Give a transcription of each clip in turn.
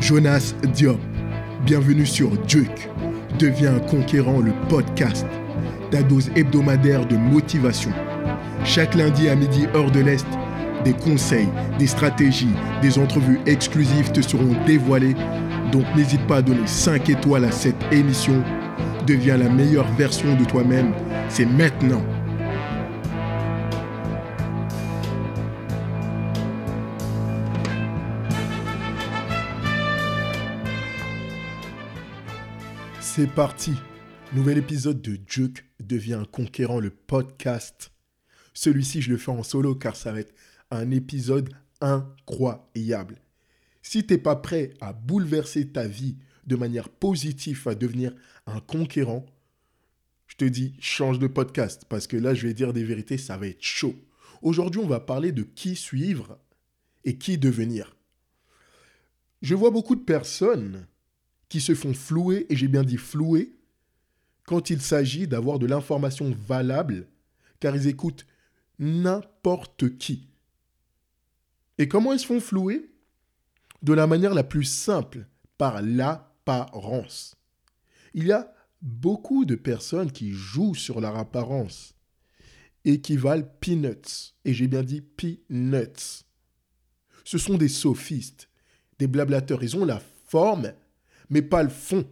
Jonas Diop. Bienvenue sur Duke. Deviens conquérant, le podcast. Ta dose hebdomadaire de motivation. Chaque lundi à midi, heure de l'Est, des conseils, des stratégies, des entrevues exclusives te seront dévoilées. Donc n'hésite pas à donner 5 étoiles à cette émission. Deviens la meilleure version de toi-même. C'est maintenant. C'est parti. Nouvel épisode de Juke devient conquérant le podcast. Celui-ci, je le fais en solo car ça va être un épisode incroyable. Si t'es pas prêt à bouleverser ta vie de manière positive, à devenir un conquérant, je te dis change de podcast parce que là, je vais dire des vérités, ça va être chaud. Aujourd'hui, on va parler de qui suivre et qui devenir. Je vois beaucoup de personnes qui se font flouer, et j'ai bien dit flouer, quand il s'agit d'avoir de l'information valable, car ils écoutent n'importe qui. Et comment ils se font flouer? De la manière la plus simple, par l'apparence. Il y a beaucoup de personnes qui jouent sur leur apparence et qui valent peanuts. Et j'ai bien dit peanuts. Ce sont des sophistes, des blablateurs. Ils ont la forme, mais pas le fond.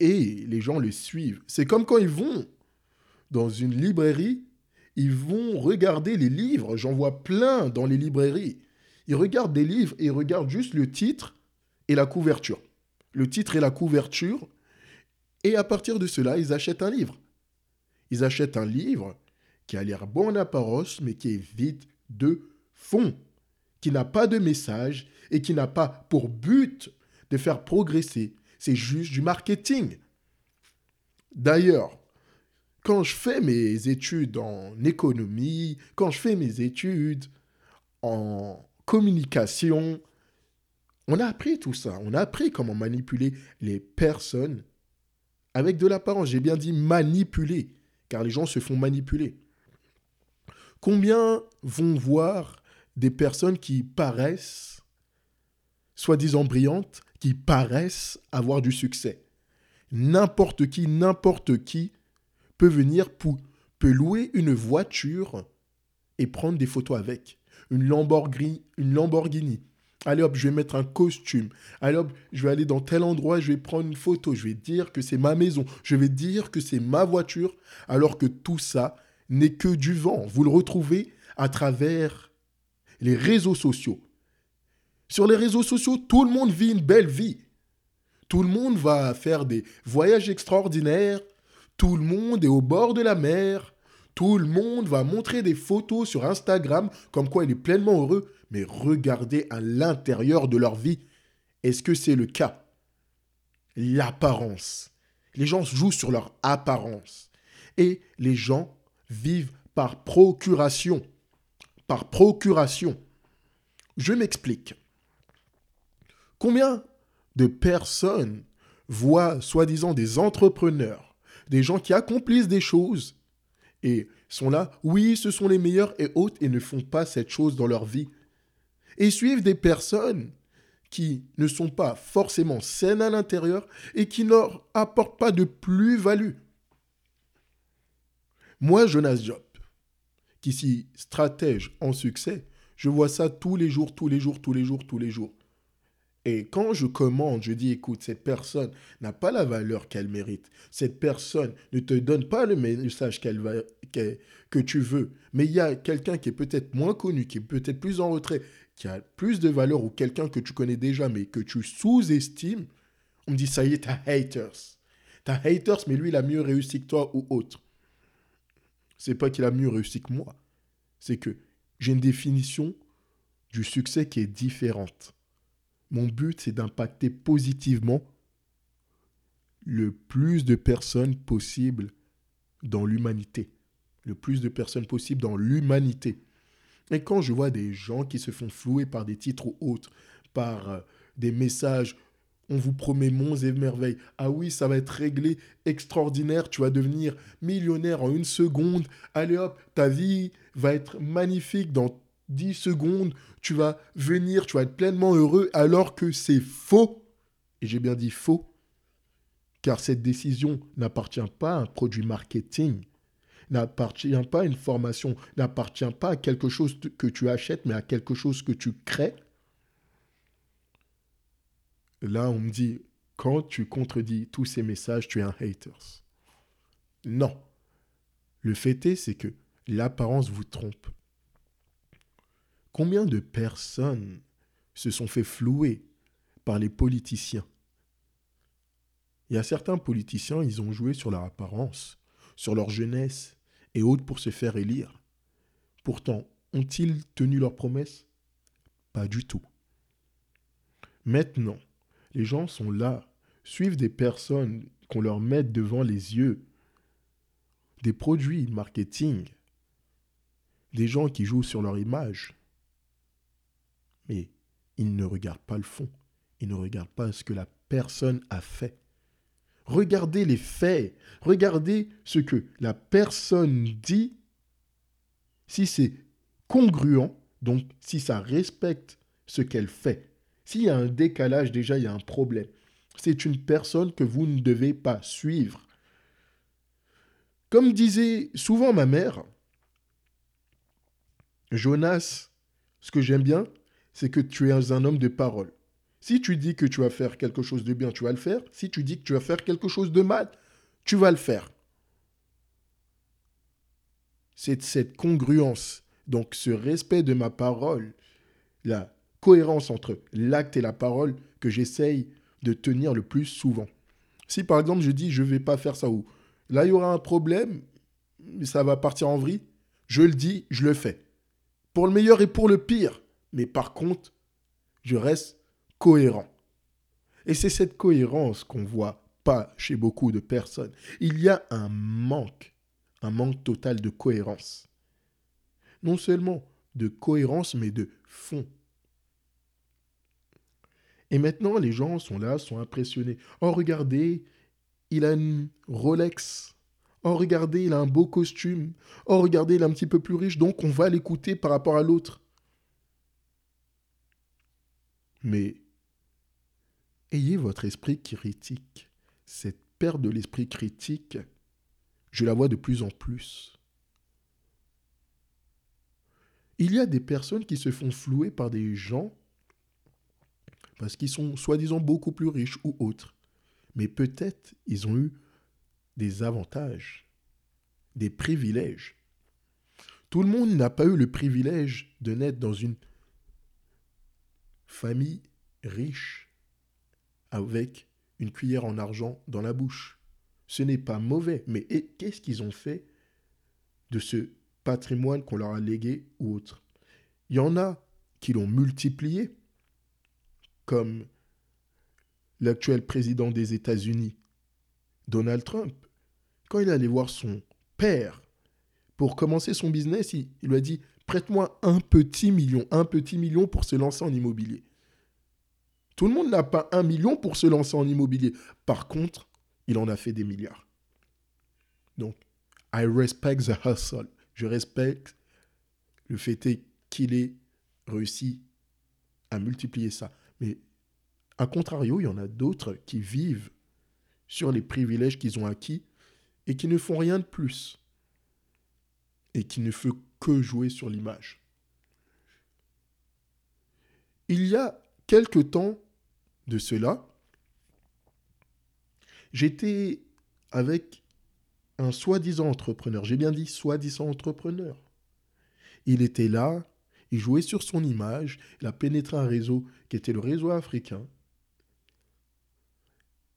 Et les gens le suivent. C'est comme quand ils vont dans une librairie, ils vont regarder les livres. J'en vois plein dans les librairies. Ils regardent des livres et ils regardent juste le titre et la couverture. Le titre et la couverture. Et à partir de cela, ils achètent un livre. Ils achètent un livre qui a l'air bon en apparence, mais qui est vide de fond, qui n'a pas de message et qui n'a pas pour but de faire progresser. C'est juste du marketing. D'ailleurs, quand je fais mes études en économie, quand je fais mes études en communication, on a appris tout ça. On a appris comment manipuler les personnes avec de l'apparence. J'ai bien dit manipuler, car les gens se font manipuler. Combien vont voir des personnes qui paraissent soi-disant brillantes, qui paraissent avoir du succès. N'importe qui, n'importe qui peut venir pour, peut louer une voiture et prendre des photos avec. Une Lamborghini, une Lamborghini. Allez hop, je vais mettre un costume. Allez hop, je vais aller dans tel endroit, je vais prendre une photo. Je vais dire que c'est ma maison. Je vais dire que c'est ma voiture. Alors que tout ça n'est que du vent. Vous le retrouvez à travers les réseaux sociaux. Sur les réseaux sociaux, tout le monde vit une belle vie. Tout le monde va faire des voyages extraordinaires. Tout le monde est au bord de la mer. Tout le monde va montrer des photos sur Instagram comme quoi il est pleinement heureux. Mais regardez à l'intérieur de leur vie. Est-ce que c'est le cas? L'apparence. Les gens jouent sur leur apparence. Et les gens vivent par procuration. Par procuration. Je m'explique. Combien de personnes voient soi-disant des entrepreneurs, des gens qui accomplissent des choses et sont là, oui, ce sont les meilleurs et autres et ne font pas cette chose dans leur vie. Et suivent des personnes qui ne sont pas forcément saines à l'intérieur et qui leur apportent pas de plus-value. Moi, Jonas Job, qui suis stratège en succès, je vois ça tous les jours, tous les jours, tous les jours, tous les jours. Et quand je commande, je dis, écoute, cette personne n'a pas la valeur qu'elle mérite. Cette personne ne te donne pas le message qu'elle va, que tu veux. Mais il y a quelqu'un qui est peut-être moins connu, qui est peut-être plus en retrait, qui a plus de valeur, ou quelqu'un que tu connais déjà, mais que tu sous-estimes. On me dit, ça y est, t'as haters. T'as haters, mais lui, il a mieux réussi que toi ou autre. C'est pas qu'il a mieux réussi que moi. C'est que j'ai une définition du succès qui est différente. Mon but, c'est d'impacter positivement le plus de personnes possible dans l'humanité. Le plus de personnes possible dans l'humanité. Et quand je vois des gens qui se font flouer par des titres ou autres, par euh, des messages, on vous promet monts et merveilles. Ah oui, ça va être réglé, extraordinaire, tu vas devenir millionnaire en une seconde. Allez hop, ta vie va être magnifique dans 10 secondes, tu vas venir, tu vas être pleinement heureux alors que c'est faux. Et j'ai bien dit faux, car cette décision n'appartient pas à un produit marketing, n'appartient pas à une formation, n'appartient pas à quelque chose que tu achètes, mais à quelque chose que tu crées. Là, on me dit, quand tu contredis tous ces messages, tu es un hater. Non. Le fait est, c'est que l'apparence vous trompe. Combien de personnes se sont fait flouer par les politiciens? Il y a certains politiciens, ils ont joué sur leur apparence, sur leur jeunesse et autres pour se faire élire. Pourtant, ont-ils tenu leurs promesses? Pas du tout. Maintenant, les gens sont là, suivent des personnes qu'on leur met devant les yeux, des produits marketing, des gens qui jouent sur leur image. Mais ils ne regardent pas le fond, ils ne regardent pas ce que la personne a fait. Regardez les faits, regardez ce que la personne dit, si c'est congruent, donc si ça respecte ce qu'elle fait. S'il y a un décalage, déjà, il y a un problème. C'est une personne que vous ne devez pas suivre. Comme disait souvent ma mère, Jonas, ce que j'aime bien, c'est que tu es un homme de parole. Si tu dis que tu vas faire quelque chose de bien, tu vas le faire. Si tu dis que tu vas faire quelque chose de mal, tu vas le faire. C'est cette congruence, donc ce respect de ma parole, la cohérence entre l'acte et la parole que j'essaye de tenir le plus souvent. Si par exemple je dis je ne vais pas faire ça ou là il y aura un problème, ça va partir en vrille, je le dis, je le fais. Pour le meilleur et pour le pire. Mais par contre, je reste cohérent. Et c'est cette cohérence qu'on voit pas chez beaucoup de personnes. Il y a un manque, un manque total de cohérence. Non seulement de cohérence, mais de fond. Et maintenant, les gens sont là, sont impressionnés. Oh, regardez, il a une Rolex. Oh, regardez, il a un beau costume. Oh, regardez, il est un petit peu plus riche, donc on va l'écouter par rapport à l'autre. Mais ayez votre esprit critique. Cette perte de l'esprit critique, je la vois de plus en plus. Il y a des personnes qui se font flouer par des gens parce qu'ils sont soi-disant beaucoup plus riches ou autres. Mais peut-être ils ont eu des avantages, des privilèges. Tout le monde n'a pas eu le privilège de naître dans une famille riche avec une cuillère en argent dans la bouche. Ce n'est pas mauvais, mais qu'est-ce qu'ils ont fait de ce patrimoine qu'on leur a légué ou autre? Il y en a qui l'ont multiplié, comme l'actuel président des États-Unis, Donald Trump. Quand il allait voir son père pour commencer son business, il, lui a dit prête-moi un petit million, un petit million pour se lancer en immobilier. Tout le monde n'a pas un million pour se lancer en immobilier. Par contre, il en a fait des milliards. Donc, I respect the hustle. Je respecte le fait qu'il ait réussi à multiplier ça. Mais à contrario, il y en a d'autres qui vivent sur les privilèges qu'ils ont acquis et qui ne font rien de plus. Et qui ne font que jouer sur l'image. Il y a quelque temps de cela, j'étais avec un soi-disant entrepreneur. J'ai bien dit soi-disant entrepreneur. Il était là, il jouait sur son image, il a pénétré un réseau qui était le réseau africain.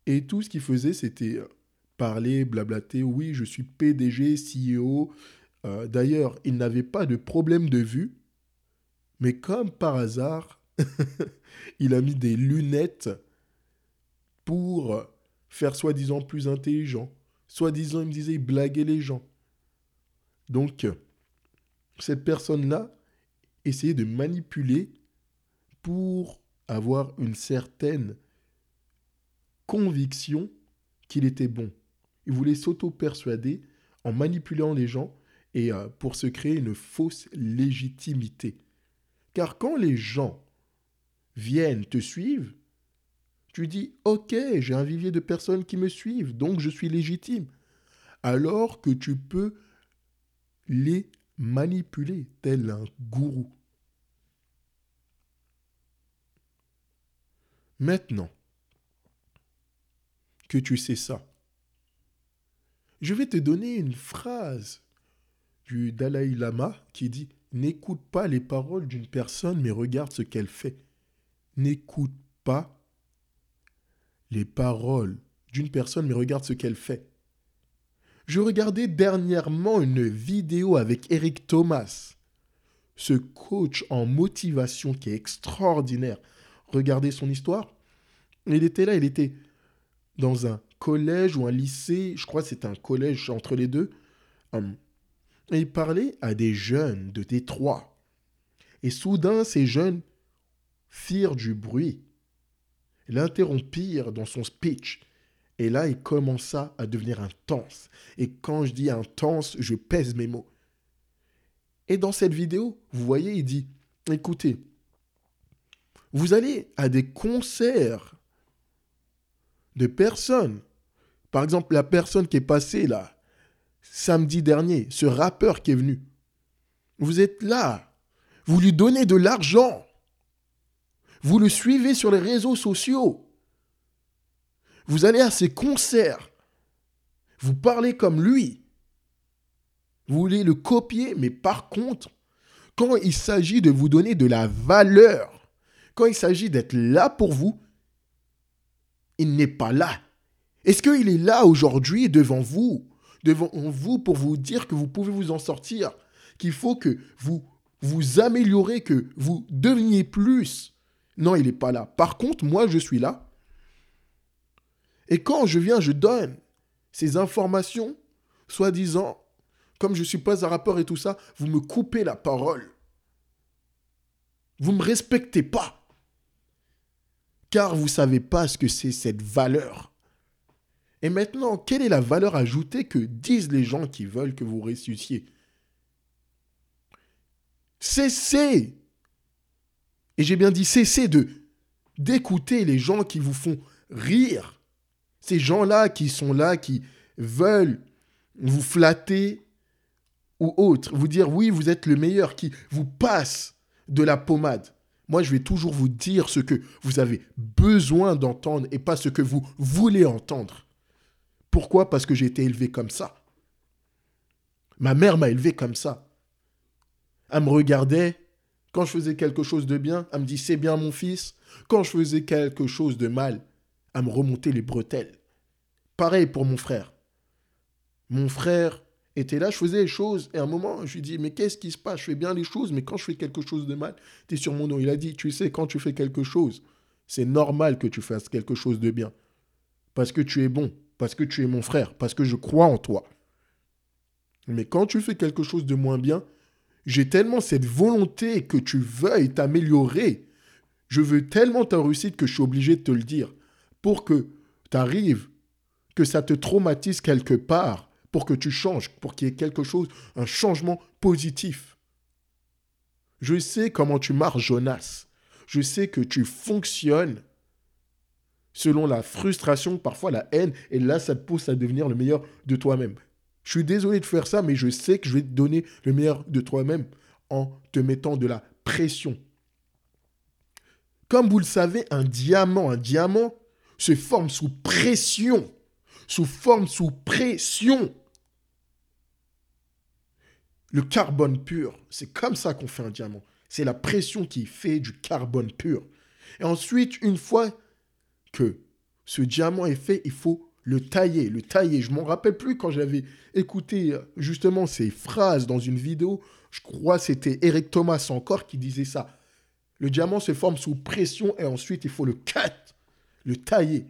Et tout ce qu'il faisait, c'était parler, blablater. Oui, je suis PDG, CEO. Euh, d'ailleurs, il n'avait pas de problème de vue. Mais comme par hasard, il a mis des lunettes pour faire soi-disant plus intelligent. Soi-disant, il me disait, il blaguait les gens. Donc, cette personne-là essayait de manipuler pour avoir une certaine conviction qu'il était bon. Il voulait s'auto-persuader en manipulant les gens et euh, pour se créer une fausse légitimité. Car quand les gens viennent te suivre, tu dis, OK, j'ai un vivier de personnes qui me suivent, donc je suis légitime. Alors que tu peux les manipuler tel un gourou. Maintenant que tu sais ça, je vais te donner une phrase du Dalai Lama qui dit N'écoute pas les paroles d'une personne, mais regarde ce qu'elle fait. N'écoute pas les paroles d'une personne, mais regarde ce qu'elle fait. Je regardais dernièrement une vidéo avec Eric Thomas, ce coach en motivation qui est extraordinaire. Regardez son histoire. Il était là, il était dans un collège ou un lycée, je crois que c'est un collège entre les deux. Hum. Il parlait à des jeunes de Détroit. Et soudain, ces jeunes firent du bruit l'interrompirent dans son speech. Et là, il commença à devenir intense. Et quand je dis intense, je pèse mes mots. Et dans cette vidéo, vous voyez, il dit, écoutez, vous allez à des concerts de personnes. Par exemple, la personne qui est passée là, samedi dernier, ce rappeur qui est venu. Vous êtes là, vous lui donnez de l'argent. Vous le suivez sur les réseaux sociaux. Vous allez à ses concerts. Vous parlez comme lui. Vous voulez le copier, mais par contre, quand il s'agit de vous donner de la valeur, quand il s'agit d'être là pour vous, il n'est pas là. Est-ce qu'il est là aujourd'hui devant vous, devant vous pour vous dire que vous pouvez vous en sortir, qu'il faut que vous vous améliorez, que vous deveniez plus non, il n'est pas là. Par contre, moi, je suis là. Et quand je viens, je donne ces informations, soi-disant, comme je ne suis pas un rappeur et tout ça, vous me coupez la parole. Vous ne me respectez pas. Car vous ne savez pas ce que c'est cette valeur. Et maintenant, quelle est la valeur ajoutée que disent les gens qui veulent que vous ressusciez? Cessez et j'ai bien dit, cessez de d'écouter les gens qui vous font rire. Ces gens-là qui sont là, qui veulent vous flatter ou autre, vous dire oui, vous êtes le meilleur, qui vous passe de la pommade. Moi, je vais toujours vous dire ce que vous avez besoin d'entendre et pas ce que vous voulez entendre. Pourquoi? Parce que j'ai été élevé comme ça. Ma mère m'a élevé comme ça. Elle me regardait, quand je faisais quelque chose de bien, elle me dit c'est bien mon fils. Quand je faisais quelque chose de mal, elle me remontait les bretelles. Pareil pour mon frère. Mon frère était là, je faisais les choses, et à un moment, je lui dis, mais qu'est-ce qui se passe? Je fais bien les choses, mais quand je fais quelque chose de mal, tu es sur mon dos. Il a dit, tu sais, quand tu fais quelque chose, c'est normal que tu fasses quelque chose de bien. Parce que tu es bon, parce que tu es mon frère, parce que je crois en toi. Mais quand tu fais quelque chose de moins bien, j'ai tellement cette volonté que tu veuilles t'améliorer. Je veux tellement ta réussite que je suis obligé de te le dire. Pour que tu arrives, que ça te traumatise quelque part, pour que tu changes, pour qu'il y ait quelque chose, un changement positif. Je sais comment tu marches, Jonas. Je sais que tu fonctionnes selon la frustration, parfois la haine, et là, ça te pousse à devenir le meilleur de toi-même. Je suis désolé de faire ça, mais je sais que je vais te donner le meilleur de toi-même en te mettant de la pression. Comme vous le savez, un diamant, un diamant se forme sous pression. Sous forme sous pression. Le carbone pur, c'est comme ça qu'on fait un diamant. C'est la pression qui fait du carbone pur. Et ensuite, une fois que ce diamant est fait, il faut le tailler, le tailler. Je m'en rappelle plus quand j'avais écouté euh, justement ces phrases dans une vidéo. Je crois c'était Eric Thomas encore qui disait ça. Le diamant se forme sous pression et ensuite il faut le cut, le tailler.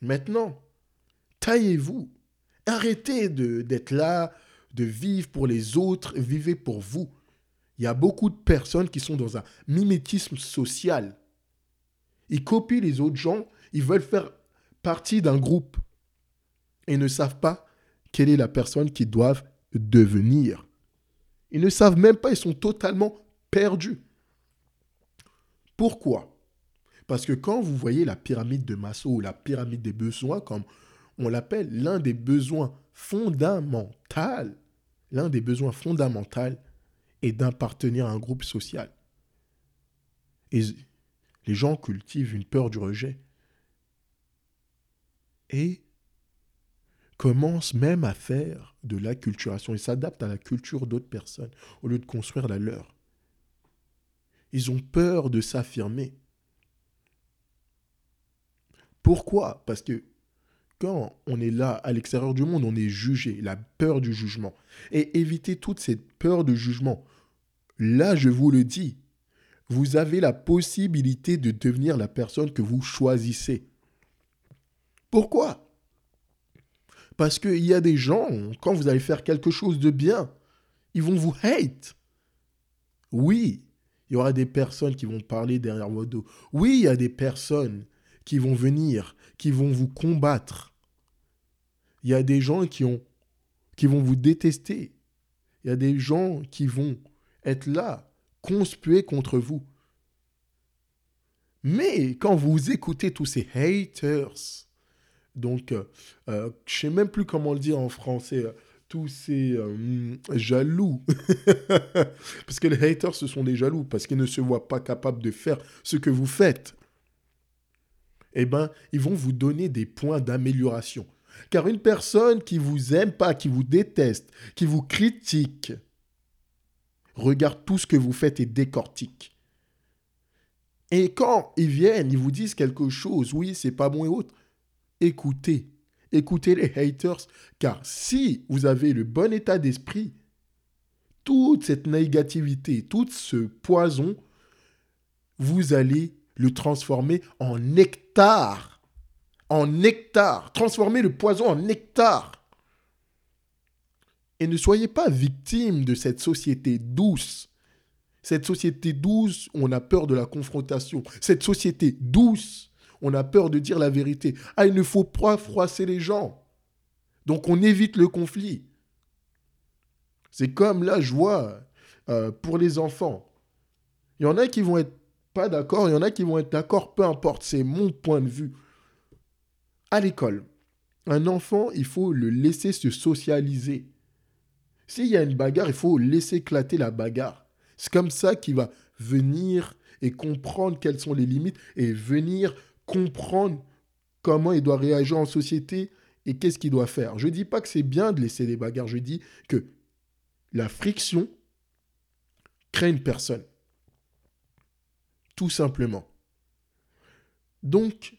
Maintenant, taillez-vous. Arrêtez d'être là, de vivre pour les autres, vivez pour vous. Il y a beaucoup de personnes qui sont dans un mimétisme social. Ils copient les autres gens, ils veulent faire partie d'un groupe et ne savent pas quelle est la personne qu'ils doivent devenir. Ils ne savent même pas, ils sont totalement perdus. Pourquoi? Parce que quand vous voyez la pyramide de Maslow ou la pyramide des besoins, comme on l'appelle, l'un des besoins fondamentaux, l'un des besoins fondamentaux est d'appartenir à un groupe social. Et les gens cultivent une peur du rejet. Et commencent même à faire de l'acculturation. Ils s'adaptent à la culture d'autres personnes au lieu de construire la leur. Ils ont peur de s'affirmer. Pourquoi? Parce que quand on est là à l'extérieur du monde, on est jugé, la peur du jugement. Et éviter toute cette peur de jugement. Là, je vous le dis, vous avez la possibilité de devenir la personne que vous choisissez. Pourquoi? Parce qu'il y a des gens, quand vous allez faire quelque chose de bien, ils vont vous hate. Oui, il y aura des personnes qui vont parler derrière votre dos. Oui, il y a des personnes qui vont venir, qui vont vous combattre. Il y a des gens qui, ont, qui vont vous détester. Il y a des gens qui vont être là conspuer contre vous. Mais quand vous écoutez tous ces haters, donc je euh, euh, je sais même plus comment le dire en français, euh, tous ces jaloux, parce que les haters ce sont des jaloux, parce qu'ils ne se voient pas capables de faire ce que vous faites, eh bien, ils vont vous donner des points d'amélioration. Car une personne qui vous aime pas, qui vous déteste, qui vous critique, regarde tout ce que vous faites et décortique. Et quand ils viennent, ils vous disent quelque chose, oui, c'est pas bon et autre, écoutez. Écoutez les haters, car si vous avez le bon état d'esprit, toute cette négativité, tout ce poison, vous allez le transformer en nectar. En nectar. Transformer le poison en nectar. Et ne soyez pas victime de cette société douce. Cette société douce, on a peur de la confrontation. Cette société douce, on a peur de dire la vérité. Ah, il ne faut pas froisser les gens. Donc on évite le conflit. C'est comme la joie euh, pour les enfants. Il y en a qui vont être pas d'accord, il y en a qui vont être d'accord, peu importe, c'est mon point de vue. À l'école, un enfant, il faut le laisser se socialiser. S'il y a une bagarre, il faut laisser éclater la bagarre. C'est comme ça qu'il va venir et comprendre quelles sont les limites et venir comprendre comment il doit réagir en société et qu'est-ce qu'il doit faire. Je ne dis pas que c'est bien de laisser des bagarres, je dis que la friction crée une personne. Tout simplement. Donc,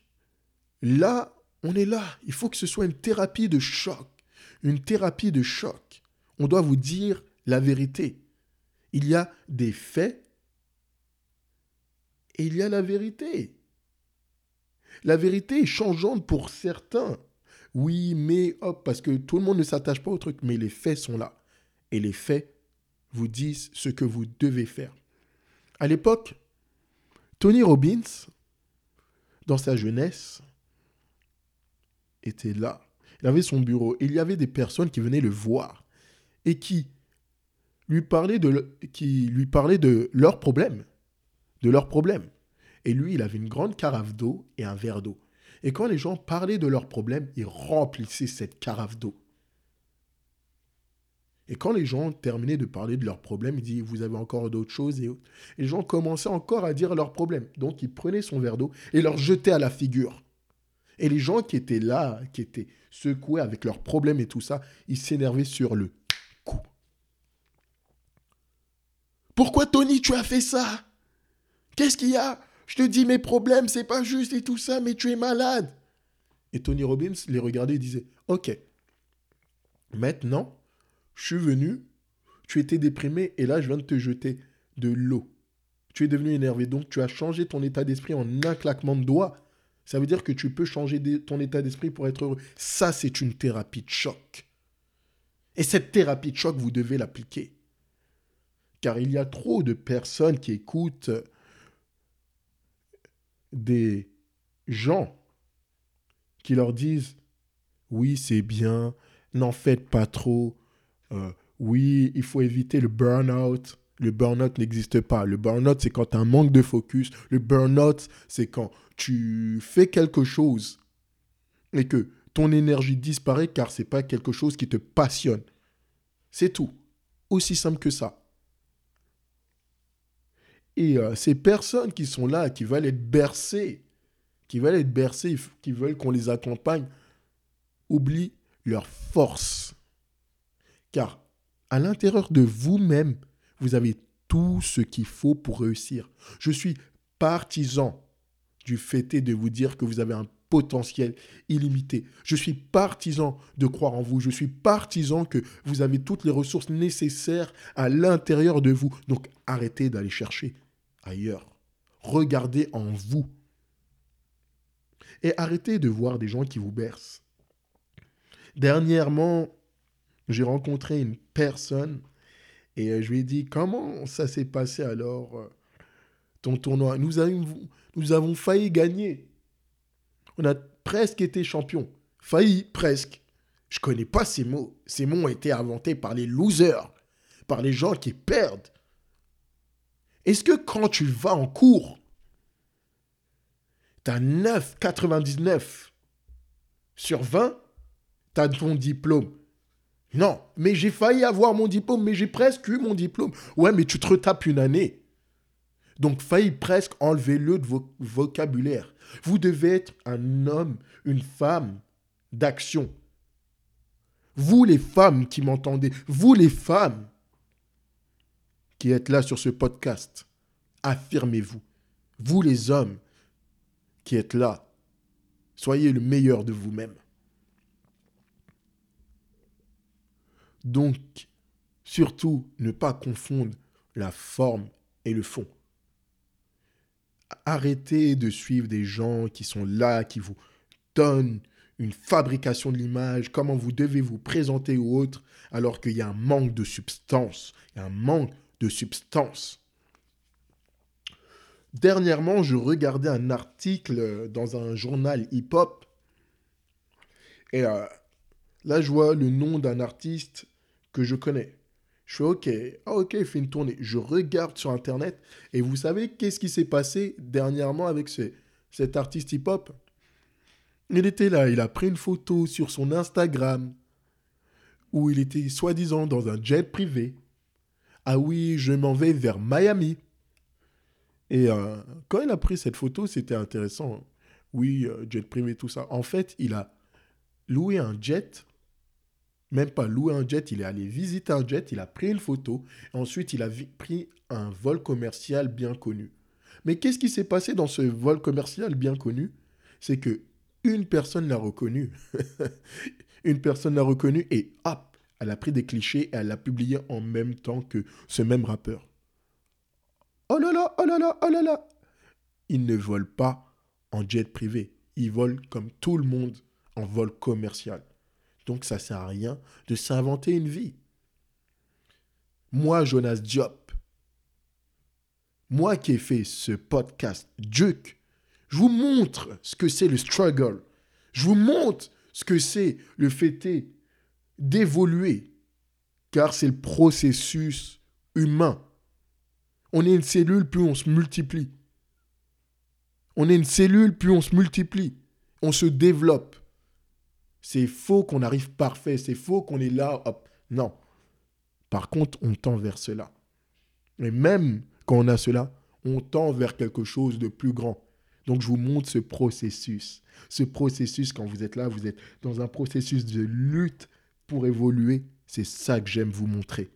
là, on est là. Il faut que ce soit une thérapie de choc. Une thérapie de choc on doit vous dire la vérité. Il y a des faits et il y a la vérité. La vérité est changeante pour certains. Oui, mais hop, parce que tout le monde ne s'attache pas au truc, mais les faits sont là. Et les faits vous disent ce que vous devez faire. À l'époque, Tony Robbins, dans sa jeunesse, était là. Il avait son bureau. Il y avait des personnes qui venaient le voir et qui lui parlait de, qui leurs problèmes. De leurs problèmes. Et lui, il avait une grande carafe d'eau et un verre d'eau. Et quand les gens parlaient de leurs problèmes, il remplissait cette carafe d'eau. Et quand les gens terminaient de parler de leurs problèmes, il dit Vous avez encore d'autres choses et, les gens commençaient encore à dire leurs problèmes. Donc il prenait son verre d'eau et leur jetait à la figure. Et les gens qui étaient là, qui étaient secoués avec leurs problèmes et tout ça, ils s'énervaient sur le Pourquoi Tony, tu as fait ça? Qu'est-ce qu'il y a? Je te dis mes problèmes, c'est pas juste et tout ça, mais tu es malade. Et Tony Robbins les regardait et disait Ok, maintenant, je suis venu, tu étais déprimé et là, je viens de te jeter de l'eau. Tu es devenu énervé, donc tu as changé ton état d'esprit en un claquement de doigts. Ça veut dire que tu peux changer ton état d'esprit pour être heureux. Ça, c'est une thérapie de choc. Et cette thérapie de choc, vous devez l'appliquer. Car il y a trop de personnes qui écoutent des gens qui leur disent oui, c'est bien, n'en faites pas trop, euh, oui, il faut éviter le burn-out. le burn-out n'existe pas. Le burn-out, c'est quand tu as un manque de focus. Le burn-out, c'est quand tu fais quelque chose et que ton énergie disparaît car c'est pas quelque chose qui te passionne. C'est tout. Aussi simple que ça. Et euh, ces personnes qui sont là, qui veulent être bercées, qui veulent être bercées, qui veulent qu'on les accompagne, oublient leur force. Car à l'intérieur de vous-même, vous avez tout ce qu'il faut pour réussir. Je suis partisan du fait de vous dire que vous avez un potentiel illimité. Je suis partisan de croire en vous. Je suis partisan que vous avez toutes les ressources nécessaires à l'intérieur de vous. Donc arrêtez d'aller chercher ailleurs. Regardez en vous. Et arrêtez de voir des gens qui vous bercent. Dernièrement, j'ai rencontré une personne et euh, je lui ai dit comment ça s'est passé alors euh, ton tournoi? Nous avons, failli gagner. On a presque été champion. Failli, presque. Je connais pas ces mots. Ces mots ont été inventés par les losers, par les gens qui perdent. Est-ce que quand tu vas en cours, tu as 9,99 sur 20, tu as ton diplôme? Non, mais j'ai failli avoir mon diplôme, mais j'ai presque eu mon diplôme. Ouais, mais tu te retapes une année. Donc, failli presque enlever-le de vos vocabulaire. Vous devez être un homme, une femme d'action. Vous les femmes qui m'entendez, vous les femmes qui êtes là sur ce podcast, affirmez-vous. Vous les hommes qui êtes là, soyez le meilleur de vous-même. Donc, surtout, ne pas confondre la forme et le fond. Arrêtez de suivre des gens qui sont là, qui vous donnent une fabrication de l'image, comment vous devez vous présenter ou autre, alors qu'il y a un manque de substance. Un manque substance. Dernièrement, je regardais un article dans un journal hip-hop. Et euh, là, je vois le nom d'un artiste que je connais. Je fais OK, ah OK, il fait une tournée. Je regarde sur Internet et vous savez qu'est-ce qui s'est passé dernièrement avec ce, cet artiste hip-hop? Il était là, il a pris une photo sur son Instagram où il était soi-disant dans un jet privé. Ah oui, je m'en vais vers Miami. Et euh, quand il a pris cette photo, c'était intéressant. Oui, euh, jet privé, tout ça. En fait, il a loué un jet même pas louer un jet, il est allé visiter un jet, il a pris une photo, ensuite il a pris un vol commercial bien connu. Mais qu'est-ce qui s'est passé dans ce vol commercial bien connu? C'est que une personne l'a reconnu. une personne l'a reconnu et hop, elle a pris des clichés et elle l'a publié en même temps que ce même rappeur. Oh là là, oh là là, oh là là Ils ne volent pas en jet privé. Ils volent comme tout le monde en vol commercial. Donc ça sert à rien de s'inventer une vie. Moi, Jonas Diop, moi qui ai fait ce podcast Duke, je vous montre ce que c'est le struggle. Je vous montre ce que c'est le fait d'évoluer. Car c'est le processus humain. On est une cellule, plus on se multiplie. On est une cellule, plus on se multiplie. On se développe. C'est faux qu'on arrive parfait, c'est faux qu'on est là. Non. Par contre, on tend vers cela. Et même quand on a cela, on tend vers quelque chose de plus grand. Donc je vous montre ce processus. Ce processus, quand vous êtes là, vous êtes dans un processus de lutte pour évoluer. C'est ça que j'aime vous montrer.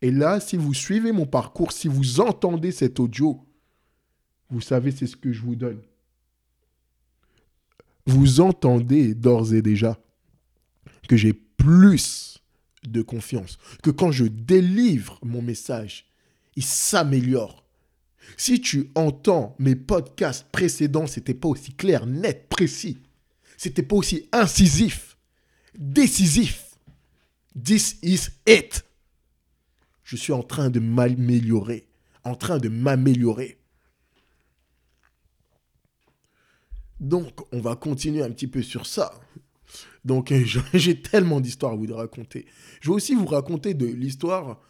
Et là, si vous suivez mon parcours, si vous entendez cet audio, vous savez, c'est ce que je vous donne vous entendez d'ores et déjà que j'ai plus de confiance, que quand je délivre mon message, il s'améliore. Si tu entends mes podcasts précédents, c'était pas aussi clair, net, précis. C'était pas aussi incisif, décisif. This is it. Je suis en train de m'améliorer, en train de m'améliorer. Donc, on va continuer un petit peu sur ça. Donc, j'ai tellement d'histoires à vous raconter. Je vais aussi vous raconter de l'histoire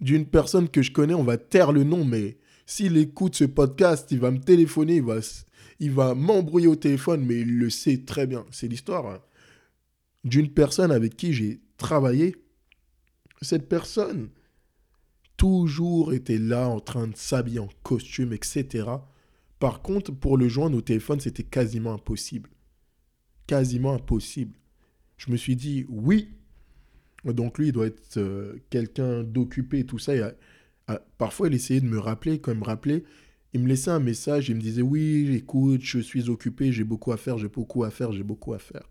d'une personne que je connais, on va taire le nom, mais s'il écoute ce podcast, il va me téléphoner, il va, il va m'embrouiller au téléphone, mais il le sait très bien. C'est l'histoire hein, d'une personne avec qui j'ai travaillé. Cette personne, toujours était là en train de s'habiller en costume, etc. Par contre, pour le joindre au téléphone, c'était quasiment impossible. Quasiment impossible. Je me suis dit, oui. Donc lui, il doit être euh, quelqu'un d'occupé, tout ça. parfois, il essayait de me rappeler. Quand il me rappelait, il me laissait un message. Il me disait, oui, écoute, je suis occupé, j'ai beaucoup à faire, j'ai beaucoup à faire, j'ai beaucoup à faire.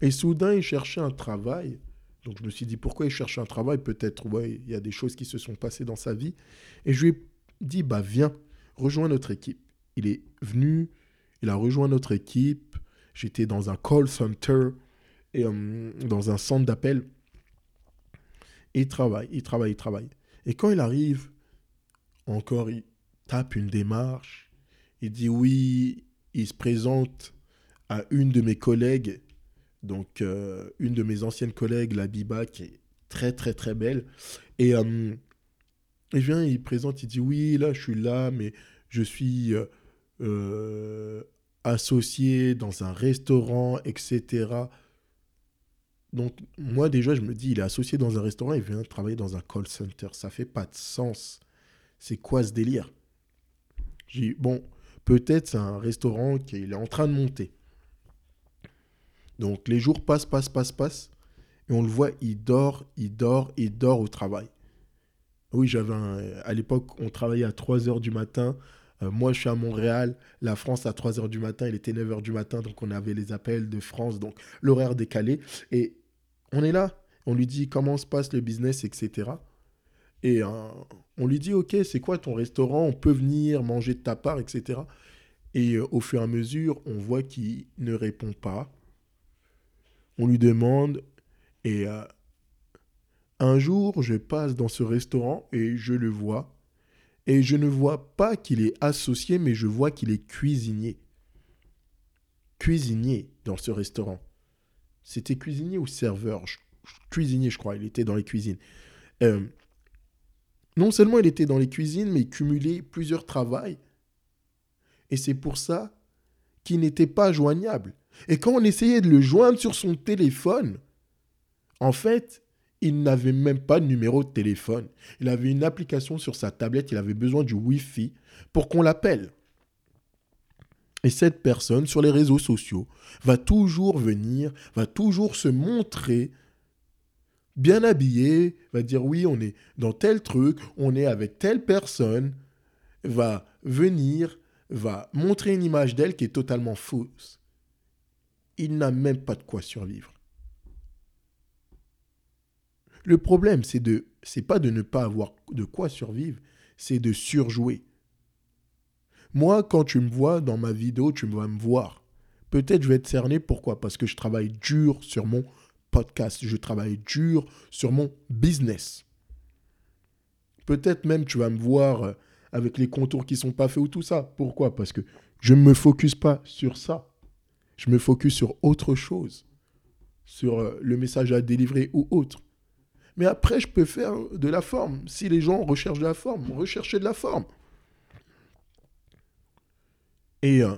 Et soudain, il cherchait un travail. Donc je me suis dit, pourquoi il cherche un travail? Peut-être, ouais, il y a des choses qui se sont passées dans sa vie. Et je lui ai dit, bah viens, rejoins notre équipe. Il est venu, il a rejoint notre équipe. J'étais dans un call center et euh, dans un centre d'appel. Il travaille, il travaille, il travaille. Et quand il arrive, encore, il tape une démarche. Il dit oui, il se présente à une de mes collègues donc, euh, une de mes anciennes collègues, la Biba, qui est très, très, très belle. Et euh, il vient, il présente, il dit Oui, là, je suis là, mais je suis euh, associé dans un restaurant, etc. Donc, moi, déjà, je me dis Il est associé dans un restaurant, il vient travailler dans un call center. Ça fait pas de sens. C'est quoi ce délire? J'ai Bon, peut-être c'est un restaurant qui est en train de monter. Donc les jours passent, passent, passent, passent. Et on le voit, il dort, il dort, il dort au travail. Oui, j'avais à l'époque, on travaillait à 3 h du matin. Euh, moi, je suis à Montréal. La France, à 3 h du matin, il était 9 h du matin. Donc, on avait les appels de France, donc l'horaire décalé. Et on est là. On lui dit comment se passe le business, etc. Et euh, on lui dit, OK, c'est quoi ton restaurant? On peut venir manger de ta part, etc. Et euh, au fur et à mesure, on voit qu'il ne répond pas on lui demande, et euh, un jour, je passe dans ce restaurant et je le vois, et je ne vois pas qu'il est associé, mais je vois qu'il est cuisinier. Cuisinier dans ce restaurant. C'était cuisinier ou serveur? Cuisinier, je crois, il était dans les cuisines. Euh, non seulement il était dans les cuisines, mais il cumulait plusieurs travails. Et c'est pour ça qu'il n'était pas joignable. Et quand on essayait de le joindre sur son téléphone, en fait, il n'avait même pas de numéro de téléphone. Il avait une application sur sa tablette, il avait besoin du Wi-Fi pour qu'on l'appelle. Et cette personne, sur les réseaux sociaux, va toujours venir, va toujours se montrer bien habillé, va dire oui, on est dans tel truc, on est avec telle personne, va venir, va montrer une image d'elle qui est totalement fausse il n'a même pas de quoi survivre. Le problème, c'est de, pas de ne pas avoir de quoi survivre, c'est de surjouer. Moi, quand tu me vois dans ma vidéo, tu vas me voir. Peut-être je vais être cerné. Pourquoi? Parce que je travaille dur sur mon podcast. Je travaille dur sur mon business. Peut-être même tu vas me voir euh, avec les contours qui sont pas faits ou tout ça. Pourquoi? Parce que je ne me focus pas sur ça je me focus sur autre chose, sur euh, le message à délivrer ou autre. Mais après, je peux faire de la forme. Si les gens recherchent de la forme, rechercher de la forme. Et euh,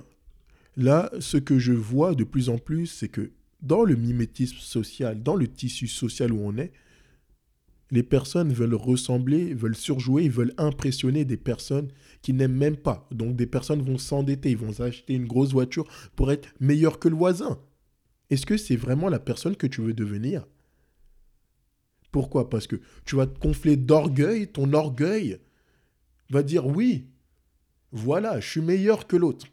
là, ce que je vois de plus en plus, c'est que dans le mimétisme social, dans le tissu social où on est, les personnes veulent ressembler, veulent surjouer, veulent impressionner des personnes qui n'aiment même pas. Donc des personnes vont s'endetter, ils vont acheter une grosse voiture pour être meilleur que le voisin. Est-ce que c'est vraiment la personne que tu veux devenir? Pourquoi? Parce que tu vas te gonfler d'orgueil, ton orgueil va dire oui, voilà, je suis meilleur que l'autre.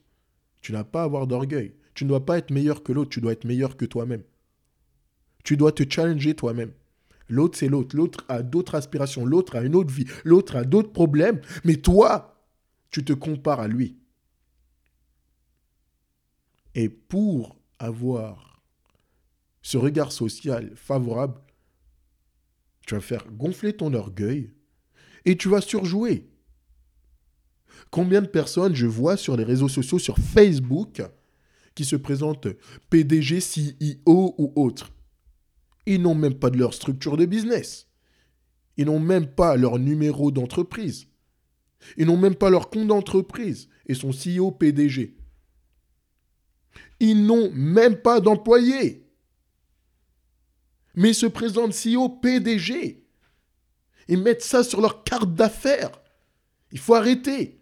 Tu n'as pas à avoir d'orgueil. Tu ne dois pas être meilleur que l'autre, tu dois être meilleur que toi-même. Tu dois te challenger toi-même. L'autre, c'est l'autre. L'autre a d'autres aspirations. L'autre a une autre vie. L'autre a d'autres problèmes. Mais toi, tu te compares à lui. Et pour avoir ce regard social favorable, tu vas faire gonfler ton orgueil et tu vas surjouer. Combien de personnes je vois sur les réseaux sociaux, sur Facebook, qui se présentent PDG, CEO ou autre? Ils n'ont même pas de leur structure de business. Ils n'ont même pas leur numéro d'entreprise. Ils n'ont même pas leur compte d'entreprise et son CEO PDG. Ils n'ont même pas d'employés. Mais ils se présentent CEO PDG. Ils mettent ça sur leur carte d'affaires. Il faut arrêter.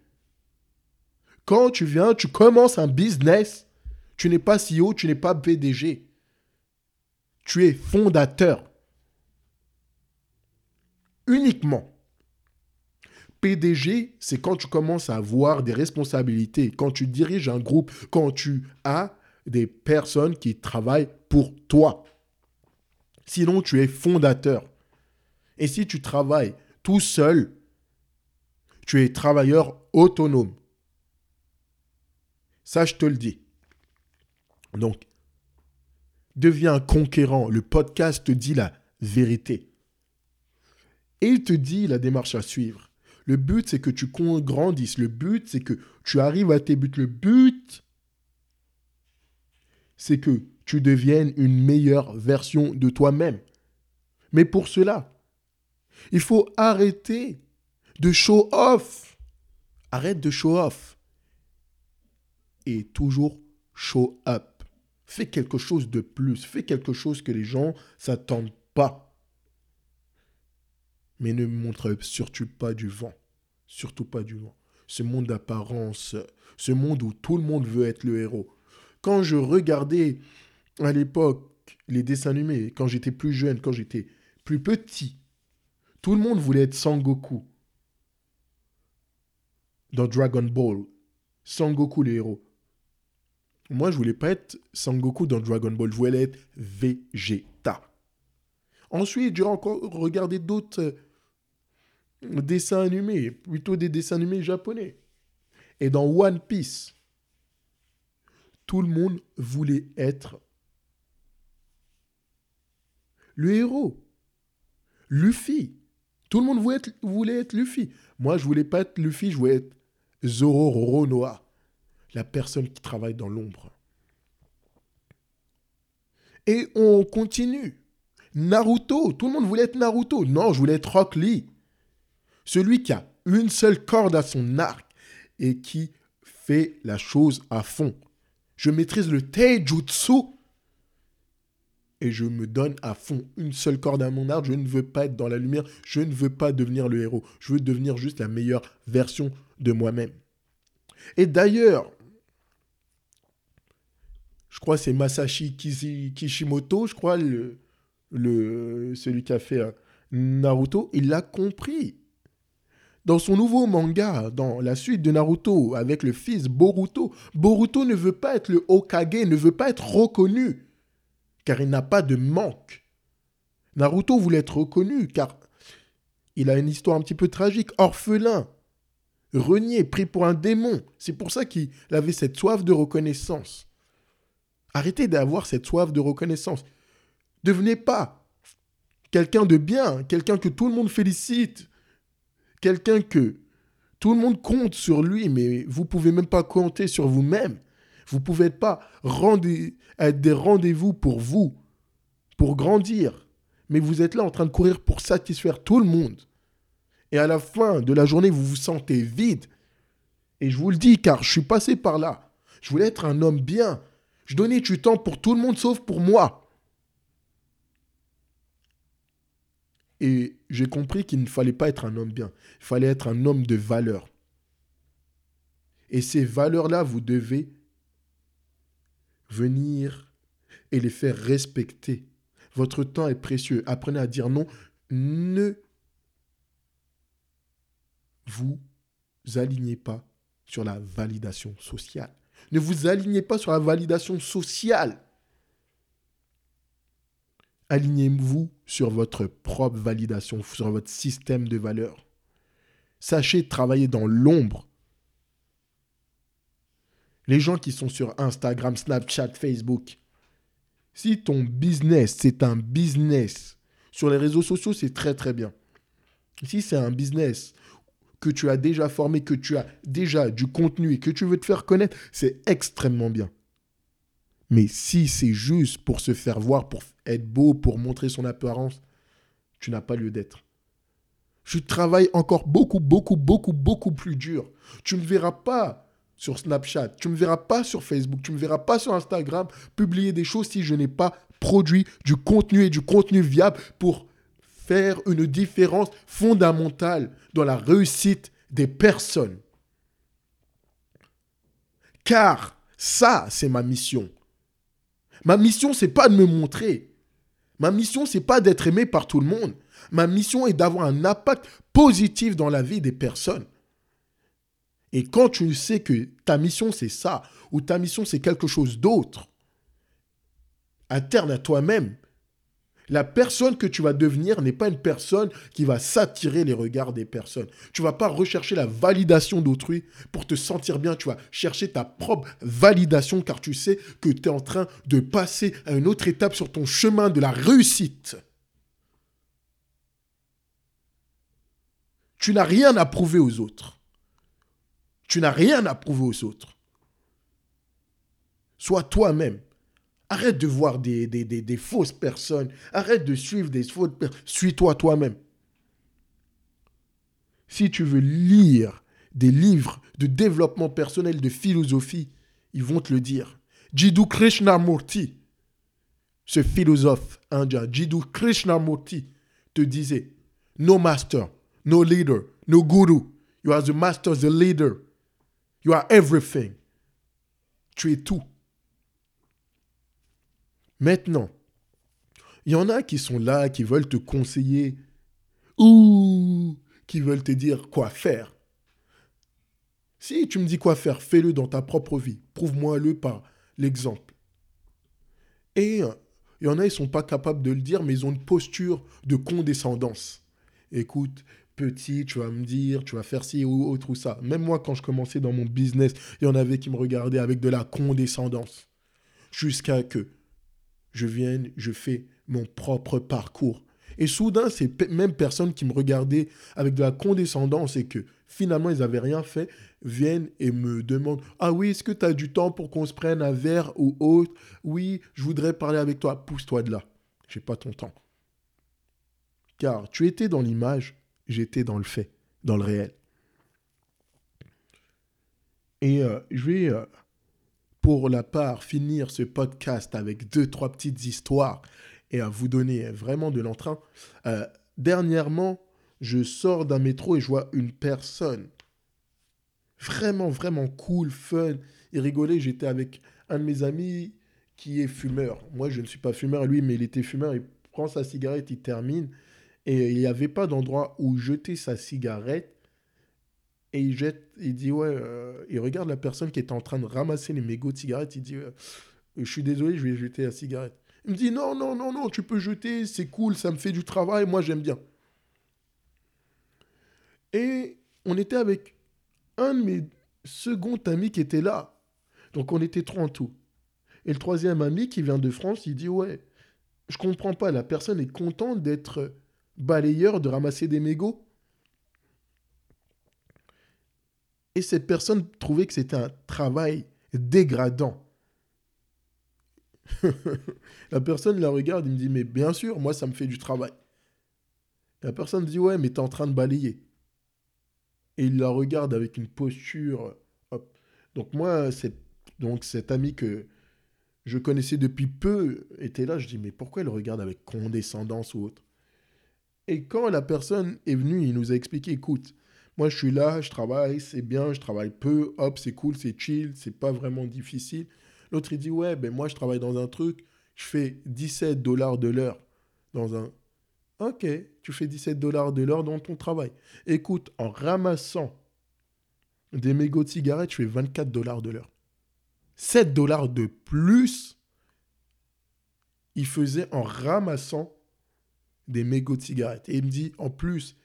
Quand tu viens, tu commences un business, tu n'es pas CEO, tu n'es pas PDG. Tu es fondateur. Uniquement. PDG, c'est quand tu commences à avoir des responsabilités, quand tu diriges un groupe, quand tu as des personnes qui travaillent pour toi. Sinon, tu es fondateur. Et si tu travailles tout seul, tu es travailleur autonome. Ça, je te le dis. Donc, deviens conquérant. Le podcast te dit la vérité. Et il te dit la démarche à suivre. Le but, c'est que tu grandisses. Le but, c'est que tu arrives à tes buts. Le but, c'est que tu deviennes une meilleure version de toi-même. Mais pour cela, il faut arrêter de show off. Arrête de show off. Et toujours show up. Fais quelque chose de plus. Fais quelque chose que les gens s'attendent pas. Mais ne montre surtout pas du vent. Surtout pas du vent. Ce monde d'apparence, ce monde où tout le monde veut être le héros. Quand je regardais à l'époque les dessins animés, quand j'étais plus jeune, quand j'étais plus petit, tout le monde voulait être Sangoku dans Dragon Ball. Sangoku le héros. Moi, je voulais pas être Sangoku dans Dragon Ball, je voulais être Vegeta. Ensuite, j'ai encore regardé d'autres dessins animés, plutôt des dessins animés japonais. Et dans One Piece, tout le monde voulait être le héros. Luffy. Tout le monde voulait être, voulait être Luffy. Moi, je voulais pas être Luffy, je voulais être Zoro Roronoa, la personne qui travaille dans l'ombre. Et on continue. Naruto, tout le monde voulait être Naruto. Non, je voulais être Rock Lee. Celui qui a une seule corde à son arc et qui fait la chose à fond. Je maîtrise le Taijutsu et je me donne à fond une seule corde à mon arc. Je ne veux pas être dans la lumière. Je ne veux pas devenir le héros. Je veux devenir juste la meilleure version de moi-même. Et d'ailleurs, je crois c'est Masashi Kishimoto, je crois, le, celui qui a fait euh, Naruto, il l'a compris. Dans son nouveau manga, dans la suite de Naruto, avec le fils Boruto, Boruto ne veut pas être le Hokage, ne veut pas être reconnu, car il n'a pas de manque. Naruto voulait être reconnu, car il a une histoire un petit peu tragique, orphelin, renié, pris pour un démon. C'est pour ça qu'il avait cette soif de reconnaissance. Arrêtez d'avoir cette soif de reconnaissance. Devenez pas quelqu'un de bien, quelqu'un que tout le monde félicite, quelqu'un que tout le monde compte sur lui, mais vous pouvez même pas compter sur vous-même. Vous pouvez pas être des rendez-vous pour vous, pour grandir. Mais vous êtes là en train de courir pour satisfaire tout le monde. Et à la fin de la journée, vous vous sentez vide. Et je vous le dis car je suis passé par là. Je voulais être un homme bien. Je donnais du temps pour tout le monde sauf pour moi. Et j'ai compris qu'il ne fallait pas être un homme bien, il fallait être un homme de valeur. Et ces valeurs-là, vous devez venir et les faire respecter. Votre temps est précieux. Apprenez à dire non. Ne vous alignez pas sur la validation sociale. Ne vous alignez pas sur la validation sociale. Alignez-vous sur votre propre validation, sur votre système de valeurs. Sachez travailler dans l'ombre. Les gens qui sont sur Instagram, Snapchat, Facebook, si ton business, c'est un business, sur les réseaux sociaux, c'est très très bien. Si c'est un business que tu as déjà formé, que tu as déjà du contenu et que tu veux te faire connaître, c'est extrêmement bien. Mais si c'est juste pour se faire voir, pour être beau, pour montrer son apparence, tu n'as pas lieu d'être. je travaille encore beaucoup, beaucoup, beaucoup, beaucoup plus dur. Tu ne me verras pas sur Snapchat, tu ne me verras pas sur Facebook, tu ne me verras pas sur Instagram publier des choses si je n'ai pas produit du contenu et du contenu viable pour une différence fondamentale dans la réussite des personnes. Car ça, c'est ma mission. Ma mission, c'est pas de me montrer. Ma mission, c'est pas d'être aimé par tout le monde. Ma mission est d'avoir un impact positif dans la vie des personnes. Et quand tu sais que ta mission, c'est ça, ou ta mission, c'est quelque chose d'autre, interne à toi-même, la personne que tu vas devenir n'est pas une personne qui va s'attirer les regards des personnes. Tu vas pas rechercher la validation d'autrui pour te sentir bien. Tu vas chercher ta propre validation car tu sais que tu es en train de passer à une autre étape sur ton chemin de la réussite. Tu n'as rien à prouver aux autres. Tu n'as rien à prouver aux autres. Sois toi-même. Arrête de voir des, fausses personnes. Arrête de suivre des fausses personnes. Suis-toi toi-même. Si tu veux lire des livres de développement personnel, de philosophie, ils vont te le dire. Jiddu Krishnamurti, ce philosophe indien, Jiddu Krishnamurti, te disait No master, no leader, no guru. You are the master, the leader. You are everything. Tu es tout. Maintenant, il y en a qui sont là, qui veulent te conseiller ou qui veulent te dire quoi faire. Si tu me dis quoi faire, fais-le dans ta propre vie. Prouve-moi-le par l'exemple. Et il y en a, ils ne sont pas capables de le dire, mais ils ont une posture de condescendance. Écoute, petit, tu vas me dire, tu vas faire ci ou autre ou ça. Même moi, quand je commençais dans mon business, il y en avait qui me regardaient avec de la condescendance. Jusqu'à que je vienne, je fais mon propre parcours. Et soudain, ces mêmes personnes qui me regardaient avec de la condescendance et que finalement ils n'avaient rien fait, viennent et me demandent Ah oui, est-ce que tu as du temps pour qu'on se prenne un verre ou autre Oui, je voudrais parler avec toi. Pousse-toi de là. J'ai pas ton temps. Car tu étais dans l'image, j'étais dans le fait, dans le réel. Et euh, je vais euh, pour la part finir ce podcast avec deux, trois petites histoires et à vous donner vraiment de l'entrain. Euh, dernièrement, je sors d'un métro et je vois une personne vraiment, vraiment cool, fun et rigolé. J'étais avec un de mes amis qui est fumeur. Moi, je ne suis pas fumeur, lui, mais il était fumeur. Il prend sa cigarette, il termine. Et il n'y avait pas d'endroit où jeter sa cigarette. Et il jette, il dit ouais, euh, il regarde la personne qui est en train de ramasser les mégots de cigarettes, il dit euh, je suis désolé, je vais jeter la cigarette. Il me dit non, non, non, non, tu peux jeter, c'est cool, ça me fait du travail, moi j'aime bien. Et on était avec un de mes seconds amis qui était là. Donc on était trois en tout. Et le troisième ami qui vient de France, il dit ouais, je comprends pas, la personne est contente d'être balayeur, de ramasser des mégots. Et cette personne trouvait que c'était un travail dégradant. la personne la regarde, il me dit, mais bien sûr, moi, ça me fait du travail. la personne dit, ouais, mais tu es en train de balayer. Et il la regarde avec une posture. Donc moi, donc cet ami que je connaissais depuis peu était là. Je dis, mais pourquoi elle regarde avec condescendance ou autre? Et quand la personne est venue, il nous a expliqué, écoute, moi, je suis là, je travaille, c'est bien, je travaille peu, hop, c'est cool, c'est chill, c'est pas vraiment difficile. L'autre, il dit, ouais, ben moi, je travaille dans un truc, je fais 17 dollars de l'heure dans un... Ok, tu fais 17 dollars de l'heure dans ton travail. Écoute, en ramassant des mégots de cigarettes, je fais 24 dollars de l'heure. 7 dollars de plus, il faisait en ramassant des mégots de cigarettes. Et il me dit, en plus,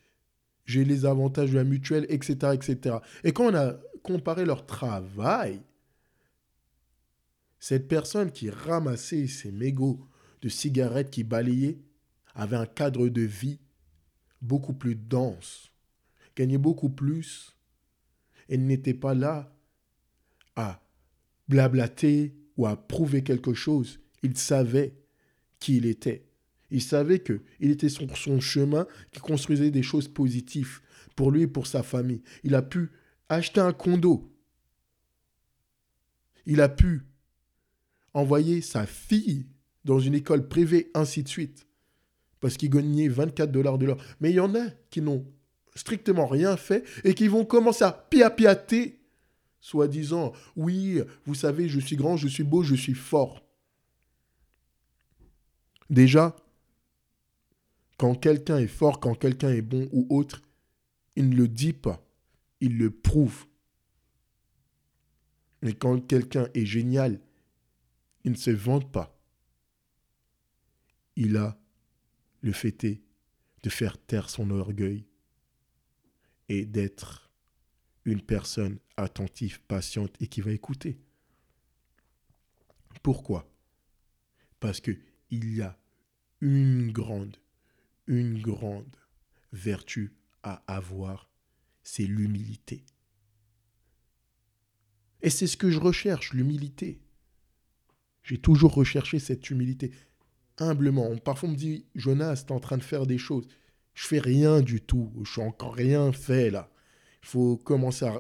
j'ai les avantages de la mutuelle, etc., etc. Et quand on a comparé leur travail, cette personne qui ramassait ces mégots de cigarettes, qui balayait, avait un cadre de vie beaucoup plus dense, gagnait beaucoup plus. Elle n'était pas là à blablater ou à prouver quelque chose. Il savait qui il était. Il savait que il était sur son chemin qui construisait des choses positives pour lui et pour sa famille. Il a pu acheter un condo. Il a pu envoyer sa fille dans une école privée, ainsi de suite, parce qu'il gagnait 24 dollars de l'heure. Mais il y en a qui n'ont strictement rien fait et qui vont commencer à piapiater, soi-disant, oui, vous savez, je suis grand, je suis beau, je suis fort. Déjà, quand quelqu'un est fort, quand quelqu'un est bon ou autre, il ne le dit pas, il le prouve. Mais quand quelqu'un est génial, il ne se vante pas. Il a le fait de faire taire son orgueil et d'être une personne attentive, patiente et qui va écouter. Pourquoi? Parce que il y a une grande, une grande vertu à avoir, c'est l'humilité. Et c'est ce que je recherche, l'humilité. J'ai toujours recherché cette humilité. Humblement. Parfois on me dit, Jonas, tu es en train de faire des choses. Je fais rien du tout. Je suis encore rien fait là. Il faut commencer à...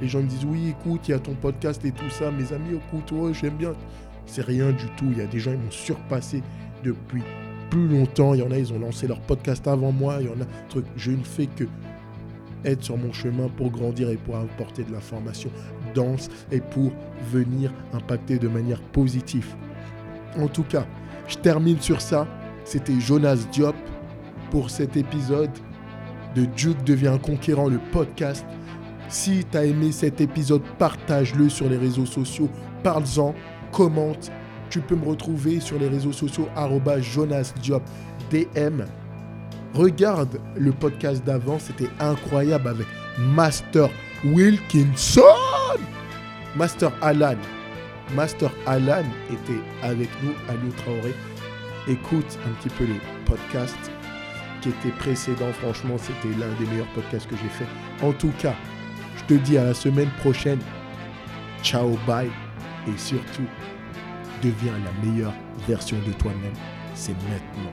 Les gens me disent, oui, écoute, il y a ton podcast et tout ça. Mes amis, écoute, j'aime bien. C'est rien du tout. Il y a des gens qui m'ont surpassé depuis plus longtemps. Il y en a, ils ont lancé leur podcast avant moi. Il y en a truc. Je ne fais que être sur mon chemin pour grandir et pour apporter de l'information dense et pour venir impacter de manière positive. En tout cas, je termine sur ça. C'était Jonas Diop pour cet épisode de Duke devient conquérant, le podcast. Si tu as aimé cet épisode, partage-le sur les réseaux sociaux, parle-en, commente. Tu peux me retrouver sur les réseaux sociaux Jonas Diop DM. Regarde le podcast d'avant, c'était incroyable avec Master Wilkinson. Master Alan. Master Alan était avec nous à Traoré. Écoute un petit peu le podcast qui était précédent. Franchement, c'était l'un des meilleurs podcasts que j'ai fait. En tout cas, je te dis à la semaine prochaine. Ciao, bye. Et surtout, deviens la meilleure version de toi-même. C'est maintenant.